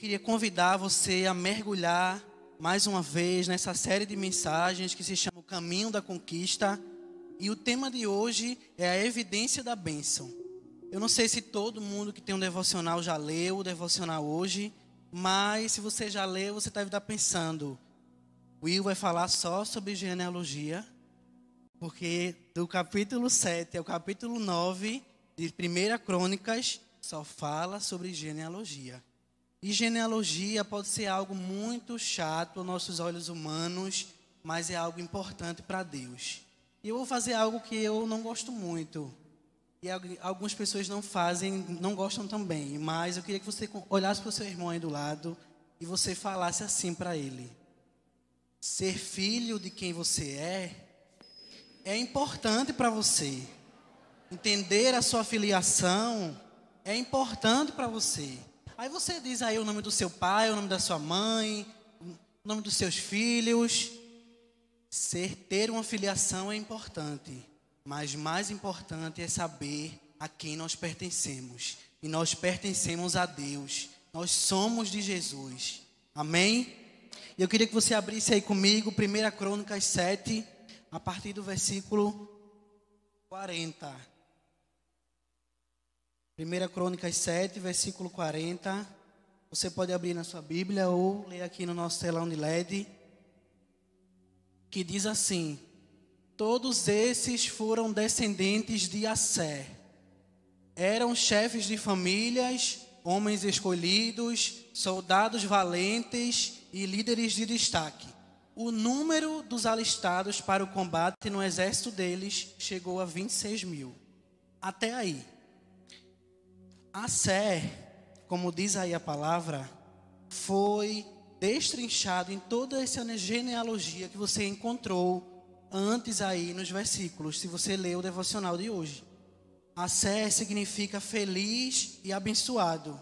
queria convidar você a mergulhar mais uma vez nessa série de mensagens que se chama O Caminho da Conquista. E o tema de hoje é a evidência da bênção. Eu não sei se todo mundo que tem um devocional já leu o devocional hoje, mas se você já leu, você deve estar pensando: Will vai falar só sobre genealogia, porque do capítulo 7 ao capítulo 9 de 1 Crônicas só fala sobre genealogia. E genealogia pode ser algo muito chato aos nossos olhos humanos, mas é algo importante para Deus. E eu vou fazer algo que eu não gosto muito. E algumas pessoas não fazem, não gostam também. Mas eu queria que você olhasse para o seu irmão aí do lado e você falasse assim para ele: Ser filho de quem você é é importante para você. Entender a sua filiação é importante para você. Aí você diz aí o nome do seu pai, o nome da sua mãe, o nome dos seus filhos. Ser, ter uma filiação é importante, mas mais importante é saber a quem nós pertencemos. E nós pertencemos a Deus. Nós somos de Jesus. Amém? E eu queria que você abrisse aí comigo 1 Crônicas 7, a partir do versículo 40. 1 Crônicas 7, versículo 40. Você pode abrir na sua Bíblia ou ler aqui no nosso telão de LED. Que diz assim: Todos esses foram descendentes de Assé. Eram chefes de famílias, homens escolhidos, soldados valentes e líderes de destaque. O número dos alistados para o combate no exército deles chegou a 26 mil. Até aí. A Sé, como diz aí a palavra, foi destrinchado em toda essa genealogia que você encontrou antes aí nos versículos, se você lê o devocional de hoje. A Sé significa feliz e abençoado.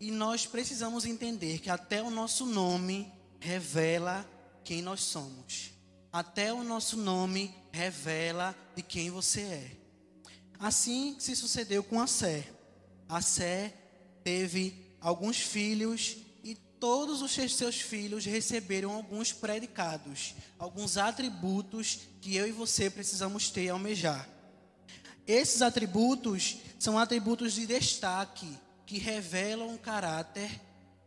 E nós precisamos entender que até o nosso nome revela quem nós somos. Até o nosso nome revela de quem você é. Assim se sucedeu com a Sé. Assé teve alguns filhos e todos os seus filhos receberam alguns predicados, alguns atributos que eu e você precisamos ter e almejar. Esses atributos são atributos de destaque que revelam um caráter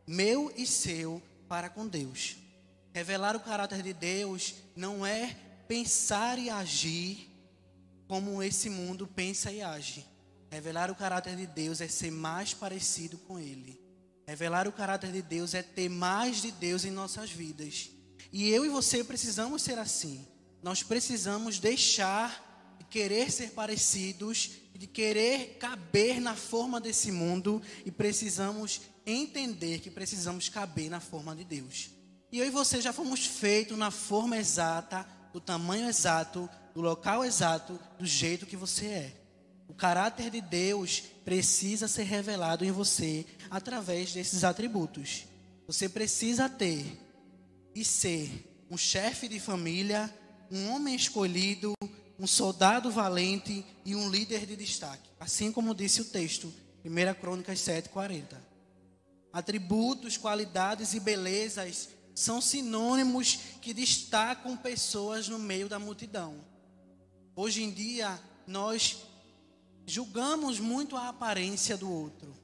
meu e seu para com Deus. Revelar o caráter de Deus não é pensar e agir como esse mundo pensa e age Revelar o caráter de Deus é ser mais parecido com Ele. Revelar o caráter de Deus é ter mais de Deus em nossas vidas. E eu e você precisamos ser assim. Nós precisamos deixar de querer ser parecidos, de querer caber na forma desse mundo e precisamos entender que precisamos caber na forma de Deus. E eu e você já fomos feitos na forma exata, do tamanho exato, do local exato, do jeito que você é. O caráter de Deus precisa ser revelado em você através desses atributos. Você precisa ter e ser um chefe de família, um homem escolhido, um soldado valente e um líder de destaque. Assim como disse o texto, 1 Crônicas 7,40. Atributos, qualidades e belezas são sinônimos que destacam pessoas no meio da multidão. Hoje em dia, nós julgamos muito a aparência do outro.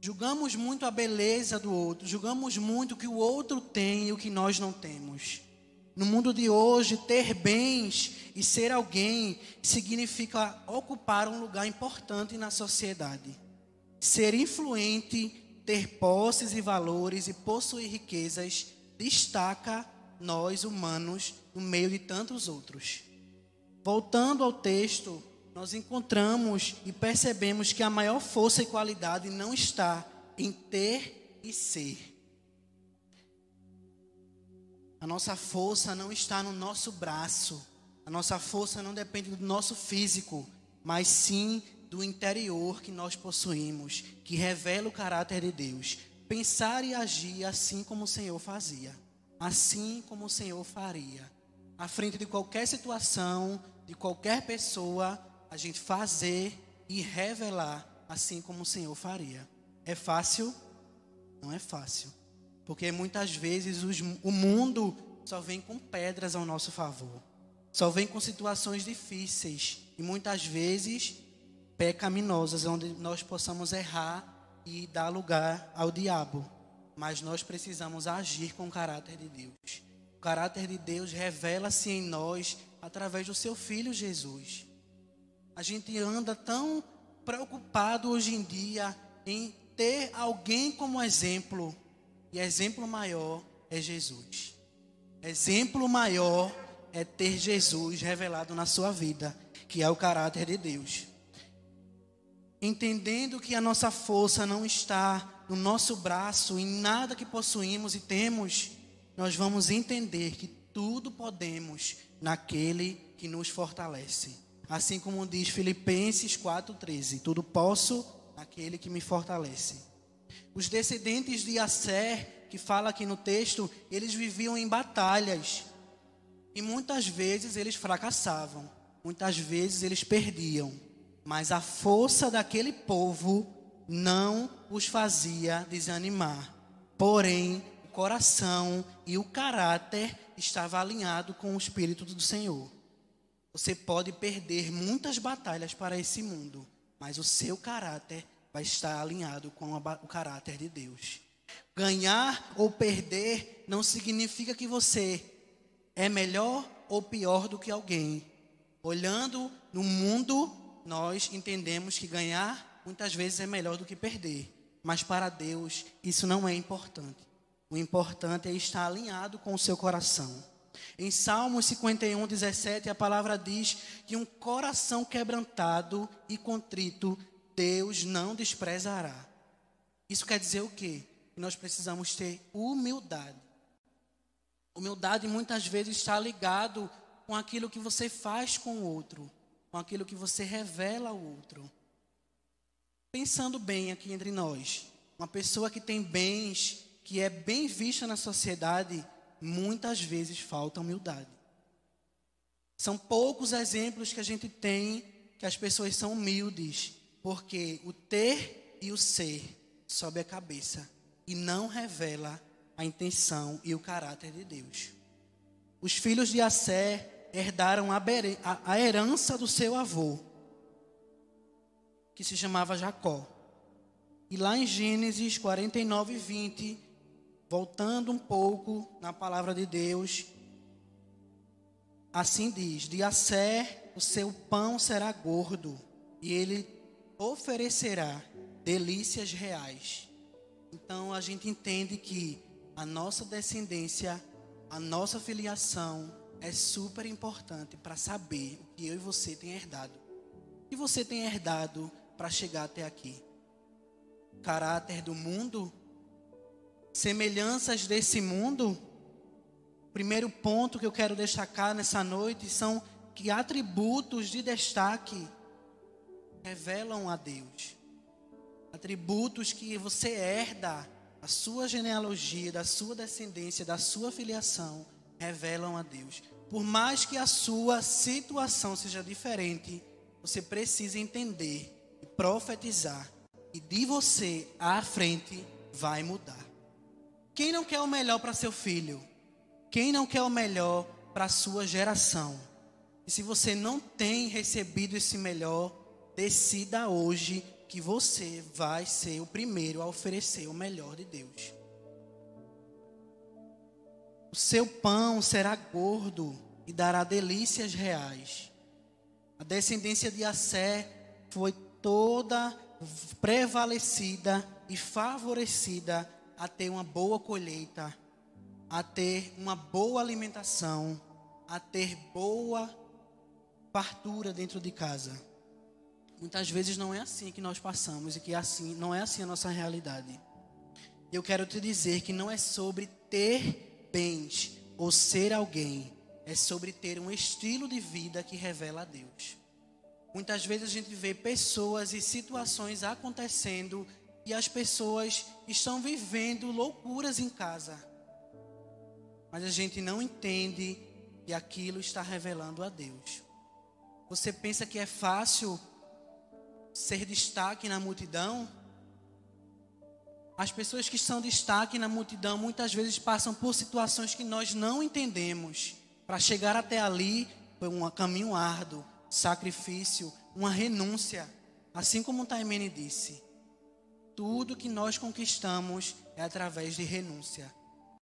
Julgamos muito a beleza do outro, julgamos muito o que o outro tem e o que nós não temos. No mundo de hoje, ter bens e ser alguém significa ocupar um lugar importante na sociedade. Ser influente, ter posses e valores e possuir riquezas destaca nós humanos no meio de tantos outros. Voltando ao texto, nós encontramos e percebemos que a maior força e qualidade não está em ter e ser. A nossa força não está no nosso braço. A nossa força não depende do nosso físico, mas sim do interior que nós possuímos, que revela o caráter de Deus. Pensar e agir assim como o Senhor fazia, assim como o Senhor faria. À frente de qualquer situação, de qualquer pessoa, a gente fazer e revelar assim como o Senhor faria. É fácil? Não é fácil. Porque muitas vezes os, o mundo só vem com pedras ao nosso favor. Só vem com situações difíceis e muitas vezes pecaminosas, onde nós possamos errar e dar lugar ao diabo. Mas nós precisamos agir com o caráter de Deus. O caráter de Deus revela-se em nós através do seu filho Jesus. A gente anda tão preocupado hoje em dia em ter alguém como exemplo, e exemplo maior é Jesus. Exemplo maior é ter Jesus revelado na sua vida, que é o caráter de Deus. Entendendo que a nossa força não está no nosso braço, em nada que possuímos e temos, nós vamos entender que tudo podemos naquele que nos fortalece. Assim como diz Filipenses 4,13: Tudo posso naquele que me fortalece. Os descendentes de Asser, que fala aqui no texto, eles viviam em batalhas. E muitas vezes eles fracassavam, muitas vezes eles perdiam. Mas a força daquele povo não os fazia desanimar. Porém, o coração e o caráter estava alinhado com o espírito do Senhor. Você pode perder muitas batalhas para esse mundo, mas o seu caráter vai estar alinhado com o caráter de Deus. Ganhar ou perder não significa que você é melhor ou pior do que alguém. Olhando no mundo, nós entendemos que ganhar muitas vezes é melhor do que perder. Mas para Deus, isso não é importante. O importante é estar alinhado com o seu coração. Em Salmos 51, 17, a palavra diz que um coração quebrantado e contrito, Deus não desprezará. Isso quer dizer o quê? Que nós precisamos ter humildade. Humildade muitas vezes está ligado com aquilo que você faz com o outro, com aquilo que você revela ao outro. Pensando bem aqui entre nós, uma pessoa que tem bens, que é bem vista na sociedade, muitas vezes falta humildade. São poucos exemplos que a gente tem que as pessoas são humildes, porque o ter e o ser sobe a cabeça e não revela a intenção e o caráter de Deus. Os filhos de Assé herdaram a herança do seu avô, que se chamava Jacó. E lá em Gênesis 49, 20, voltando um pouco na palavra de Deus, assim diz: De Assé o seu pão será gordo, e ele oferecerá delícias reais. Então a gente entende que a nossa descendência, a nossa filiação é super importante para saber o que eu e você tem herdado. O que você tem herdado para chegar até aqui? Caráter do mundo semelhanças desse mundo, primeiro ponto que eu quero destacar nessa noite são que atributos de destaque revelam a Deus. Atributos que você herda, a sua genealogia, da sua descendência, da sua filiação, revelam a Deus. Por mais que a sua situação seja diferente, você precisa entender e profetizar e de você à frente vai mudar. Quem não quer o melhor para seu filho? Quem não quer o melhor para sua geração? E se você não tem recebido esse melhor, decida hoje que você vai ser o primeiro a oferecer o melhor de Deus. O seu pão será gordo e dará delícias reais. A descendência de Assé foi toda prevalecida e favorecida a ter uma boa colheita, a ter uma boa alimentação, a ter boa fartura dentro de casa. Muitas vezes não é assim que nós passamos e que é assim não é assim a nossa realidade. Eu quero te dizer que não é sobre ter bens ou ser alguém, é sobre ter um estilo de vida que revela a Deus. Muitas vezes a gente vê pessoas e situações acontecendo e as pessoas estão vivendo loucuras em casa. Mas a gente não entende que aquilo está revelando a Deus. Você pensa que é fácil ser destaque na multidão? As pessoas que são destaque na multidão muitas vezes passam por situações que nós não entendemos. Para chegar até ali foi um caminho árduo, sacrifício, uma renúncia. Assim como o Taimene disse, tudo que nós conquistamos é através de renúncia.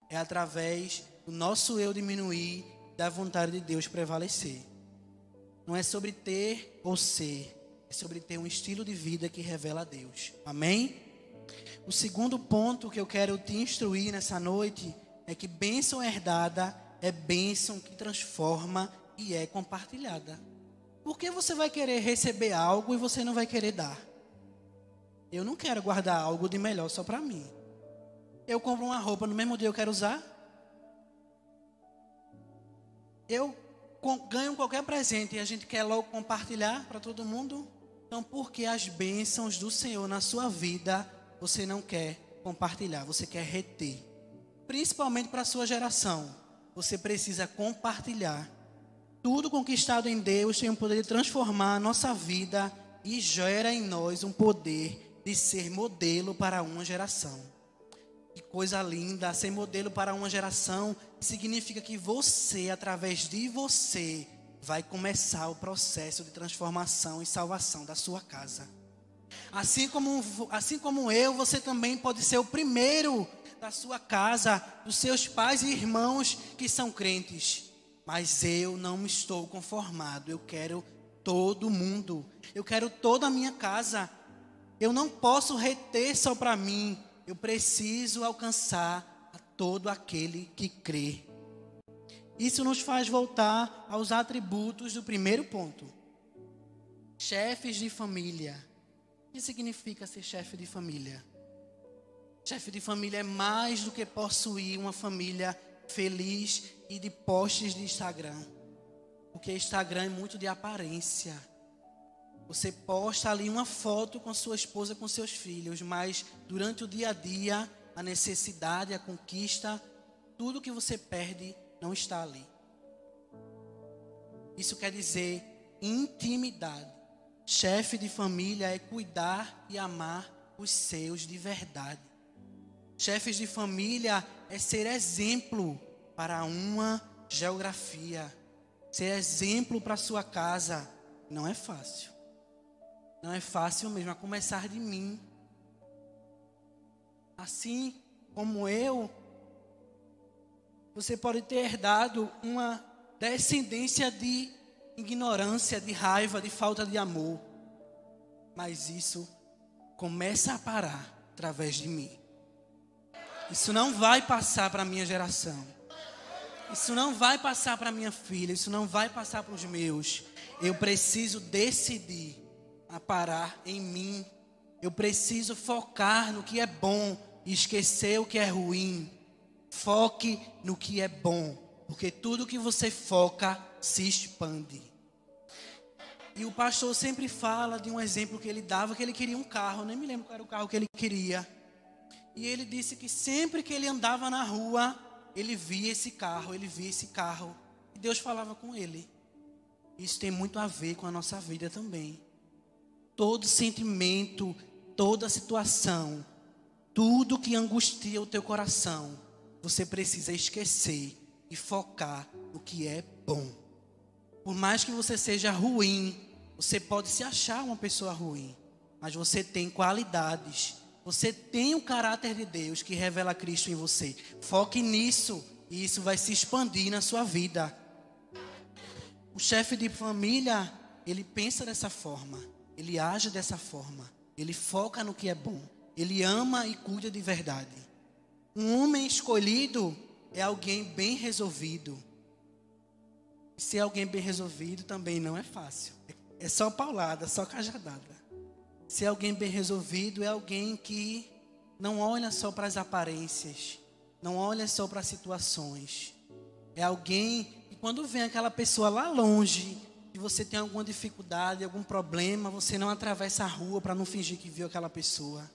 É através do nosso eu diminuir, da vontade de Deus prevalecer. Não é sobre ter ou ser, é sobre ter um estilo de vida que revela a Deus. Amém? O segundo ponto que eu quero te instruir nessa noite é que bênção herdada é bênção que transforma e é compartilhada. Por que você vai querer receber algo e você não vai querer dar? Eu não quero guardar algo de melhor só para mim. Eu compro uma roupa no mesmo dia eu quero usar. Eu ganho qualquer presente e a gente quer logo compartilhar para todo mundo. Então, por que as bênçãos do Senhor na sua vida você não quer compartilhar? Você quer reter? Principalmente para a sua geração. Você precisa compartilhar tudo conquistado em Deus tem o poder de transformar a nossa vida e gera em nós um poder de ser modelo para uma geração. Que coisa linda, ser modelo para uma geração significa que você, através de você, vai começar o processo de transformação e salvação da sua casa. Assim como, assim como eu, você também pode ser o primeiro da sua casa, dos seus pais e irmãos que são crentes. Mas eu não estou conformado. Eu quero todo mundo. Eu quero toda a minha casa. Eu não posso reter só para mim. Eu preciso alcançar a todo aquele que crê. Isso nos faz voltar aos atributos do primeiro ponto. Chefes de família. O que significa ser chefe de família? Chefe de família é mais do que possuir uma família feliz e de posts de Instagram. Porque Instagram é muito de aparência. Você posta ali uma foto com sua esposa, com seus filhos, mas durante o dia a dia, a necessidade, a conquista, tudo que você perde não está ali. Isso quer dizer intimidade. Chefe de família é cuidar e amar os seus de verdade. Chefes de família é ser exemplo para uma geografia, ser exemplo para sua casa. Não é fácil. Não é fácil mesmo, a começar de mim. Assim como eu, você pode ter herdado uma descendência de ignorância, de raiva, de falta de amor. Mas isso começa a parar através de mim. Isso não vai passar para a minha geração. Isso não vai passar para minha filha, isso não vai passar para os meus. Eu preciso decidir a parar em mim. Eu preciso focar no que é bom e esquecer o que é ruim. Foque no que é bom, porque tudo que você foca se expande. E o pastor sempre fala de um exemplo que ele dava, que ele queria um carro, nem me lembro qual era o carro que ele queria. E ele disse que sempre que ele andava na rua, ele via esse carro, ele via esse carro. E Deus falava com ele. Isso tem muito a ver com a nossa vida também. Todo sentimento, toda situação, tudo que angustia o teu coração, você precisa esquecer e focar no que é bom. Por mais que você seja ruim, você pode se achar uma pessoa ruim, mas você tem qualidades você tem o caráter de Deus que revela Cristo em você. Foque nisso e isso vai se expandir na sua vida. O chefe de família, ele pensa dessa forma, ele age dessa forma, ele foca no que é bom, ele ama e cuida de verdade. Um homem escolhido é alguém bem resolvido. Ser alguém bem resolvido também não é fácil. É só paulada, só cajadada. Ser alguém bem resolvido é alguém que não olha só para as aparências, não olha só para as situações. É alguém que quando vem aquela pessoa lá longe, que você tem alguma dificuldade, algum problema, você não atravessa a rua para não fingir que viu aquela pessoa.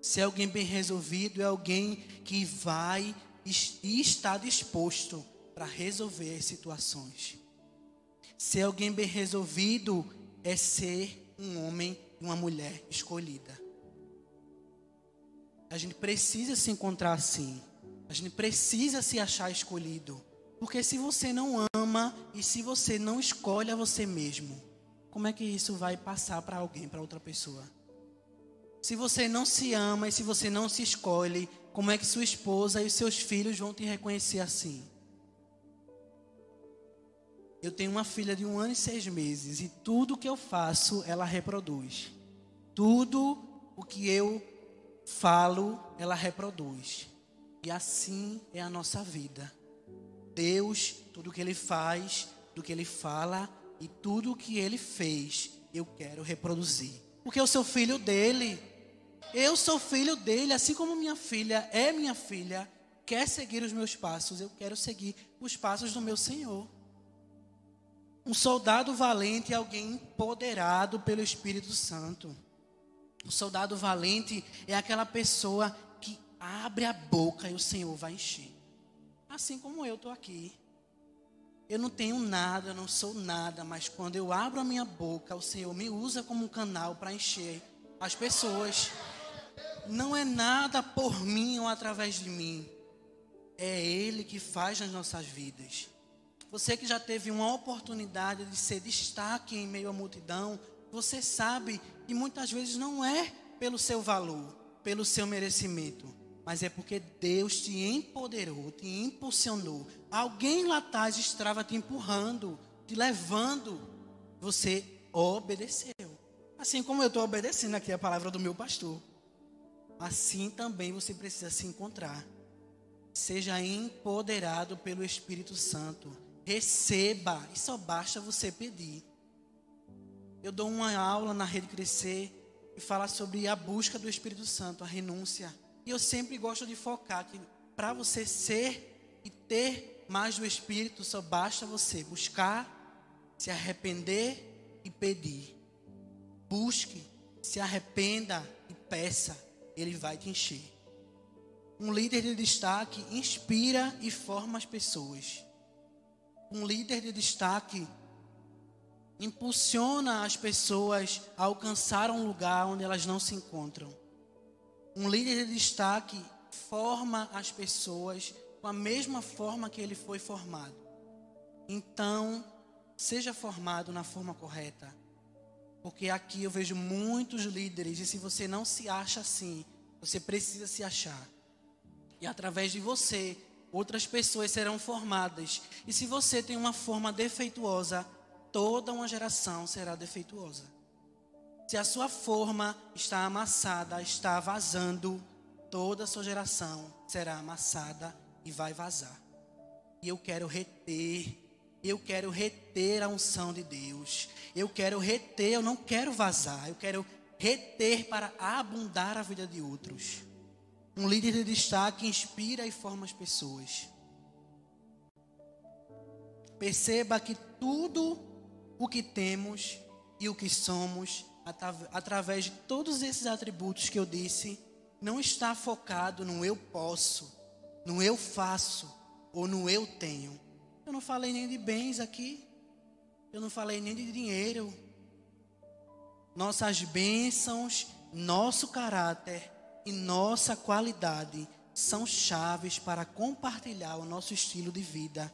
Ser alguém bem resolvido é alguém que vai e está disposto para resolver as situações. Ser alguém bem resolvido é ser um homem uma mulher escolhida. A gente precisa se encontrar assim. A gente precisa se achar escolhido. Porque se você não ama e se você não escolhe a você mesmo, como é que isso vai passar para alguém, para outra pessoa? Se você não se ama e se você não se escolhe, como é que sua esposa e os seus filhos vão te reconhecer assim? Eu tenho uma filha de um ano e seis meses e tudo que eu faço, ela reproduz. Tudo o que eu falo, ela reproduz. E assim é a nossa vida. Deus, tudo que Ele faz, do que Ele fala e tudo que Ele fez, eu quero reproduzir. Porque eu sou filho dele. Eu sou filho dele, assim como minha filha é minha filha, quer seguir os meus passos, eu quero seguir os passos do meu Senhor. Um soldado valente é alguém empoderado pelo Espírito Santo. Um soldado valente é aquela pessoa que abre a boca e o Senhor vai encher. Assim como eu estou aqui. Eu não tenho nada, eu não sou nada, mas quando eu abro a minha boca, o Senhor me usa como um canal para encher as pessoas. Não é nada por mim ou através de mim. É Ele que faz nas nossas vidas. Você que já teve uma oportunidade de ser destaque em meio à multidão, você sabe que muitas vezes não é pelo seu valor, pelo seu merecimento, mas é porque Deus te empoderou, te impulsionou. Alguém lá atrás estava te empurrando, te levando. Você obedeceu. Assim como eu estou obedecendo aqui a palavra do meu pastor. Assim também você precisa se encontrar. Seja empoderado pelo Espírito Santo Receba, e só basta você pedir. Eu dou uma aula na Rede Crescer e fala sobre a busca do Espírito Santo, a renúncia. E eu sempre gosto de focar que para você ser e ter mais do Espírito, só basta você buscar, se arrepender e pedir. Busque, se arrependa e peça, ele vai te encher. Um líder de destaque inspira e forma as pessoas um líder de destaque impulsiona as pessoas a alcançar um lugar onde elas não se encontram. Um líder de destaque forma as pessoas com a mesma forma que ele foi formado. Então, seja formado na forma correta. Porque aqui eu vejo muitos líderes e se você não se acha assim, você precisa se achar. E através de você, outras pessoas serão formadas. E se você tem uma forma defeituosa, toda uma geração será defeituosa. Se a sua forma está amassada, está vazando, toda a sua geração será amassada e vai vazar. E eu quero reter, eu quero reter a unção de Deus. Eu quero reter, eu não quero vazar, eu quero reter para abundar a vida de outros. Um líder de destaque inspira e forma as pessoas. Perceba que tudo o que temos e o que somos, através de todos esses atributos que eu disse, não está focado no eu posso, no eu faço ou no eu tenho. Eu não falei nem de bens aqui, eu não falei nem de dinheiro. Nossas bênçãos, nosso caráter e nossa qualidade são chaves para compartilhar o nosso estilo de vida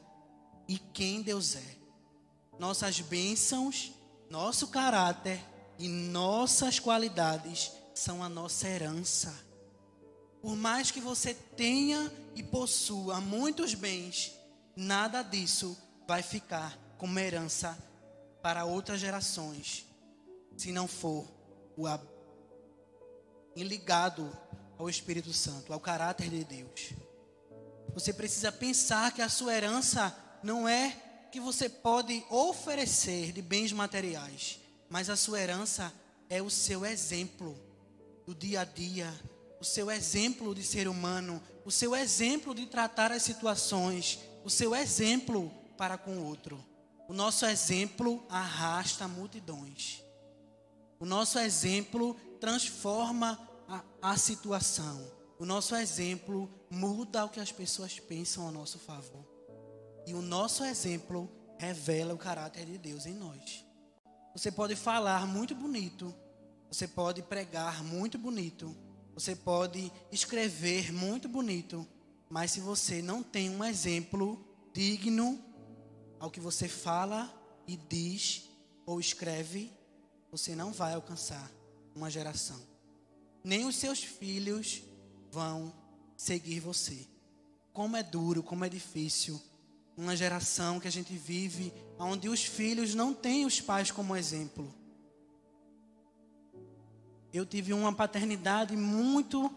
e quem Deus é. Nossas bênçãos, nosso caráter e nossas qualidades são a nossa herança. Por mais que você tenha e possua muitos bens, nada disso vai ficar como herança para outras gerações, se não for o ligado ao Espírito Santo, ao caráter de Deus. Você precisa pensar que a sua herança não é que você pode oferecer de bens materiais, mas a sua herança é o seu exemplo do dia a dia, o seu exemplo de ser humano, o seu exemplo de tratar as situações, o seu exemplo para com o outro. O nosso exemplo arrasta multidões. O nosso exemplo transforma a, a situação. O nosso exemplo muda o que as pessoas pensam a nosso favor. E o nosso exemplo revela o caráter de Deus em nós. Você pode falar muito bonito, você pode pregar muito bonito, Você pode escrever muito bonito, mas se você não tem um exemplo digno ao que você fala e diz ou escreve, você não vai alcançar uma geração. Nem os seus filhos vão seguir você. Como é duro, como é difícil uma geração que a gente vive onde os filhos não têm os pais como exemplo. Eu tive uma paternidade muito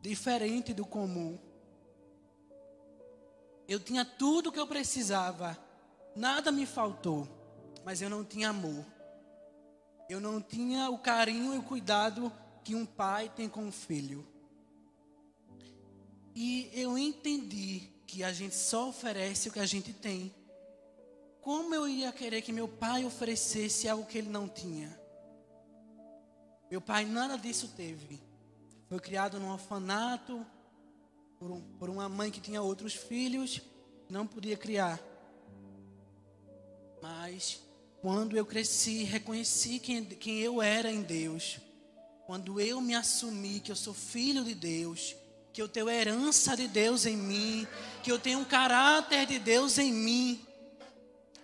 diferente do comum. Eu tinha tudo o que eu precisava, nada me faltou, mas eu não tinha amor. Eu não tinha o carinho e o cuidado que um pai tem com um filho. E eu entendi que a gente só oferece o que a gente tem. Como eu ia querer que meu pai oferecesse algo que ele não tinha? Meu pai nada disso teve. Foi criado num orfanato por, um, por uma mãe que tinha outros filhos, não podia criar. Mas quando eu cresci, reconheci quem, quem eu era em Deus. Quando eu me assumi que eu sou filho de Deus, que eu tenho herança de Deus em mim, que eu tenho um caráter de Deus em mim,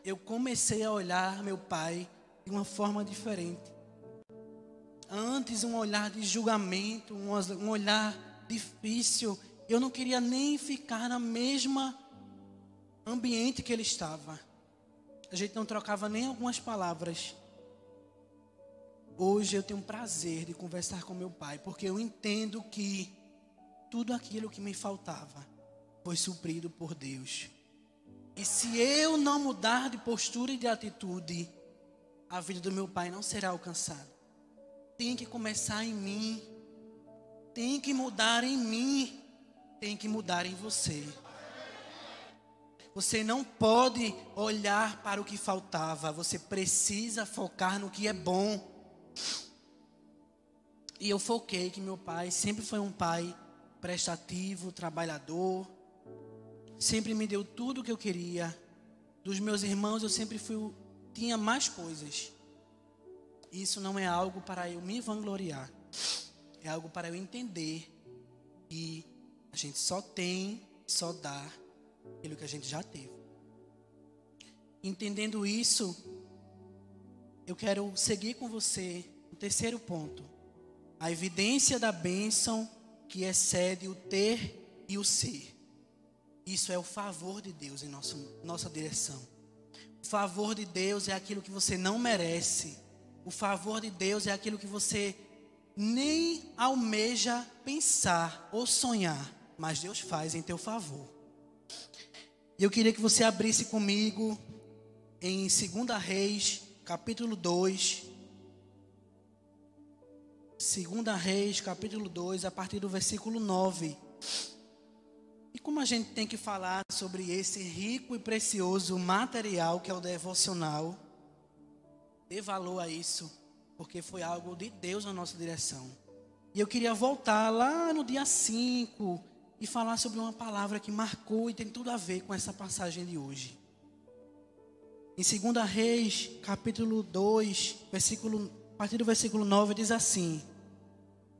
eu comecei a olhar meu pai de uma forma diferente. Antes, um olhar de julgamento, um olhar difícil. Eu não queria nem ficar na mesma ambiente que ele estava. A gente não trocava nem algumas palavras. Hoje eu tenho prazer de conversar com meu pai, porque eu entendo que tudo aquilo que me faltava foi suprido por Deus. E se eu não mudar de postura e de atitude, a vida do meu pai não será alcançada. Tem que começar em mim. Tem que mudar em mim. Tem que mudar em você. Você não pode olhar para o que faltava. Você precisa focar no que é bom. E eu foquei que meu pai sempre foi um pai prestativo, trabalhador, sempre me deu tudo o que eu queria. Dos meus irmãos eu sempre fui tinha mais coisas. Isso não é algo para eu me vangloriar. É algo para eu entender que a gente só tem, só dá aquilo que a gente já teve. Entendendo isso, eu quero seguir com você o terceiro ponto. A evidência da bênção que excede o ter e o ser. Isso é o favor de Deus em nosso, nossa direção. O favor de Deus é aquilo que você não merece. O favor de Deus é aquilo que você nem almeja pensar ou sonhar, mas Deus faz em teu favor. Eu queria que você abrisse comigo em 2 Reis, capítulo 2, Segunda Reis, capítulo 2, a partir do versículo 9. E como a gente tem que falar sobre esse rico e precioso material que é o devocional, dê valor a isso, porque foi algo de Deus na nossa direção. E eu queria voltar lá no dia 5 e falar sobre uma palavra que marcou e tem tudo a ver com essa passagem de hoje. Em 2 Reis, capítulo 2, versículo partir do versículo 9 diz assim: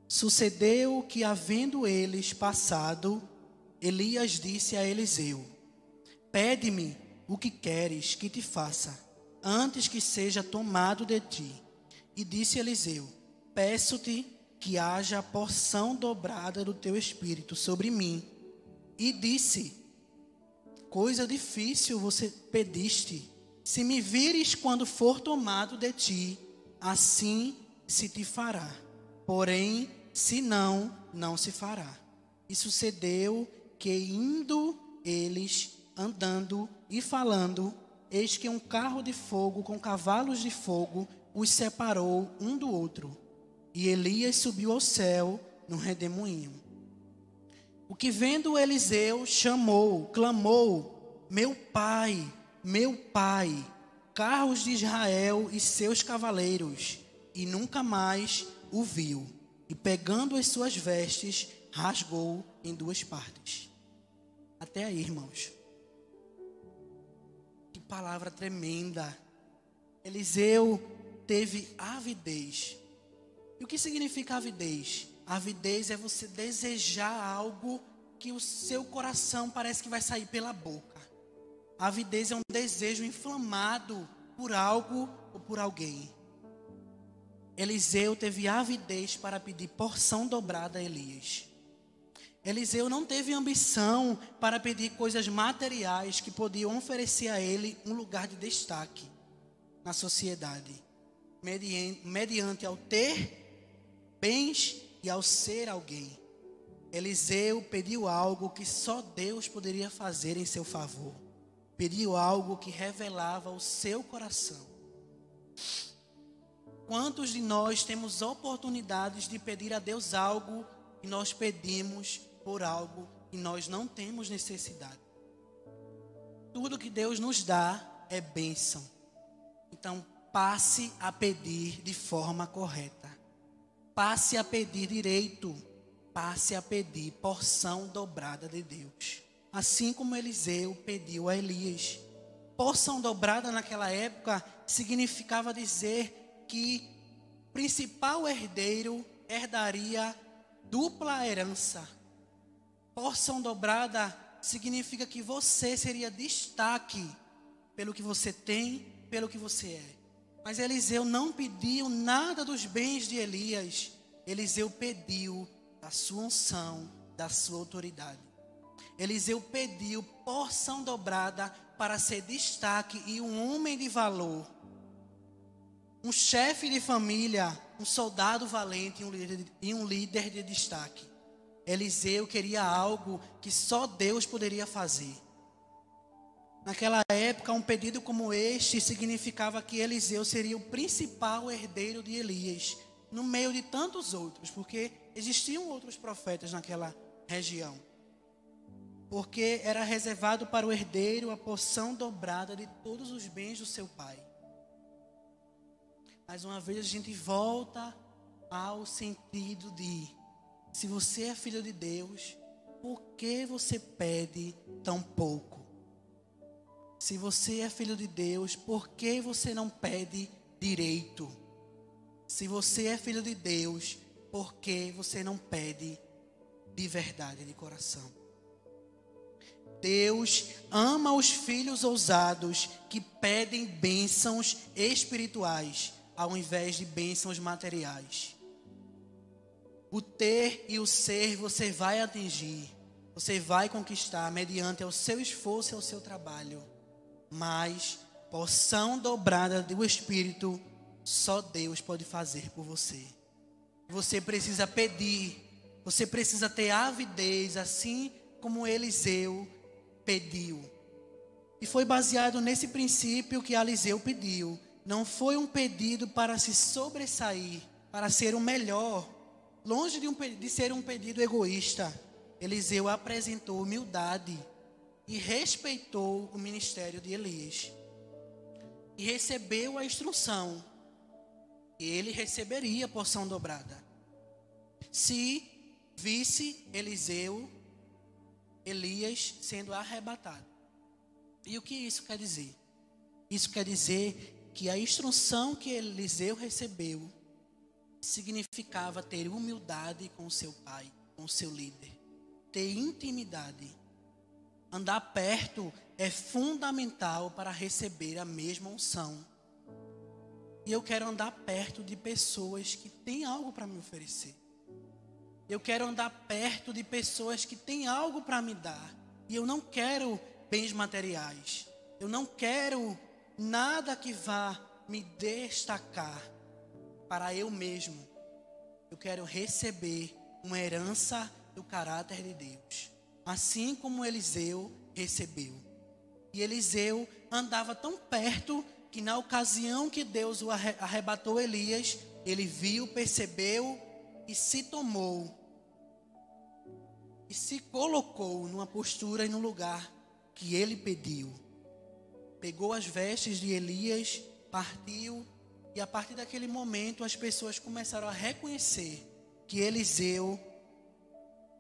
Sucedeu que, havendo eles passado, Elias disse a Eliseu: Pede-me o que queres que te faça, antes que seja tomado de ti. E disse Eliseu: Peço-te que haja a porção dobrada do teu espírito sobre mim. E disse: Coisa difícil você pediste. Se me vires quando for tomado de ti, assim se te fará. Porém, se não, não se fará. E sucedeu que, indo eles, andando e falando, eis que um carro de fogo com cavalos de fogo os separou um do outro. E Elias subiu ao céu no redemoinho. O que vendo Eliseu chamou, clamou: Meu pai, meu pai, carros de Israel e seus cavaleiros, e nunca mais o viu. E pegando as suas vestes, rasgou em duas partes. Até aí, irmãos. Que palavra tremenda. Eliseu teve avidez. E o que significa avidez? Avidez é você desejar algo que o seu coração parece que vai sair pela boca. Avidez é um desejo inflamado por algo ou por alguém. Eliseu teve avidez para pedir porção dobrada a Elias. Eliseu não teve ambição para pedir coisas materiais que podiam oferecer a ele um lugar de destaque na sociedade, mediante ao ter bens e ao ser alguém. Eliseu pediu algo que só Deus poderia fazer em seu favor. Pediu algo que revelava o seu coração. Quantos de nós temos oportunidades de pedir a Deus algo e nós pedimos por algo e nós não temos necessidade? Tudo que Deus nos dá é bênção. Então, passe a pedir de forma correta. Passe a pedir direito. Passe a pedir porção dobrada de Deus. Assim como Eliseu pediu a Elias. Porção dobrada naquela época significava dizer que o principal herdeiro herdaria dupla herança. Porção dobrada significa que você seria destaque pelo que você tem, pelo que você é. Mas Eliseu não pediu nada dos bens de Elias. Eliseu pediu da sua unção, da sua autoridade. Eliseu pediu porção dobrada para ser destaque e um homem de valor. Um chefe de família, um soldado valente e um líder de, destaque. Eliseu queria algo que só Deus poderia fazer. Naquela época, um pedido como este significava que Eliseu seria o principal herdeiro de Elias, no meio de tantos outros, porque existiam outros profetas naquela região. Porque era reservado para o herdeiro a porção dobrada de todos os bens do seu pai. Mais uma vez a gente volta ao sentido de: se você é filho de Deus, por que você pede tão pouco? Se você é filho de Deus, por que você não pede direito? Se você é filho de Deus, por que você não pede de verdade, de coração? Deus ama os filhos ousados que pedem bênçãos espirituais ao invés de bênçãos materiais. O ter e o ser você vai atingir, você vai conquistar mediante o seu esforço e o seu trabalho mas porção dobrada do Espírito só Deus pode fazer por você. Você precisa pedir, você precisa ter avidez, assim como Eliseu pediu. E foi baseado nesse princípio que Eliseu pediu. Não foi um pedido para se sobressair, para ser o melhor. Longe de, um, de ser um pedido egoísta, Eliseu apresentou humildade e respeitou o ministério de Elias. E recebeu a instrução. E ele receberia a porção dobrada. Se visse Eliseu, Elias sendo arrebatado. E o que isso quer dizer? Isso quer dizer que a instrução que Eliseu recebeu significava ter humildade com seu pai, com seu líder, ter intimidade Andar perto é fundamental para receber a mesma unção. E eu quero andar perto de pessoas que têm algo para me oferecer. Eu quero andar perto de pessoas que têm algo para me dar. E eu não quero bens materiais. Eu não quero nada que vá me destacar para eu mesmo. Eu quero receber uma herança do caráter de Deus assim como Eliseu recebeu. E Eliseu andava tão perto que na ocasião que Deus o arrebatou Elias, ele viu, percebeu e se tomou e se colocou numa postura e num lugar que ele pediu. Pegou as vestes de Elias, partiu e a partir daquele momento as pessoas começaram a reconhecer que Eliseu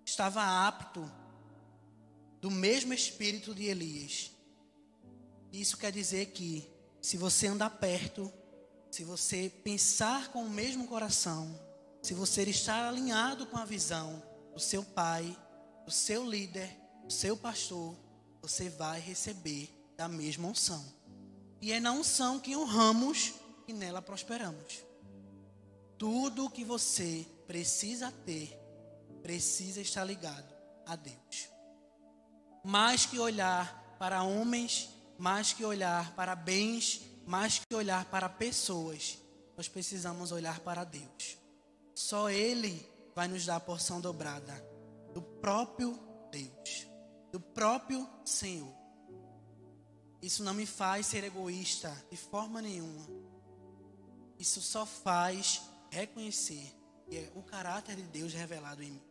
estava apto do mesmo espírito de Elias. Isso quer dizer que, se você andar perto, se você pensar com o mesmo coração, se você estar alinhado com a visão do seu pai, do seu líder, do seu pastor, você vai receber da mesma unção. E é na unção que honramos e nela prosperamos. Tudo o que você precisa ter, precisa estar ligado a Deus. Mais que olhar para homens, mais que olhar para bens, mais que olhar para pessoas, nós precisamos olhar para Deus. Só Ele vai nos dar a porção dobrada do próprio Deus, do próprio Senhor. Isso não me faz ser egoísta de forma nenhuma. Isso só faz reconhecer que é o caráter de Deus revelado em mim.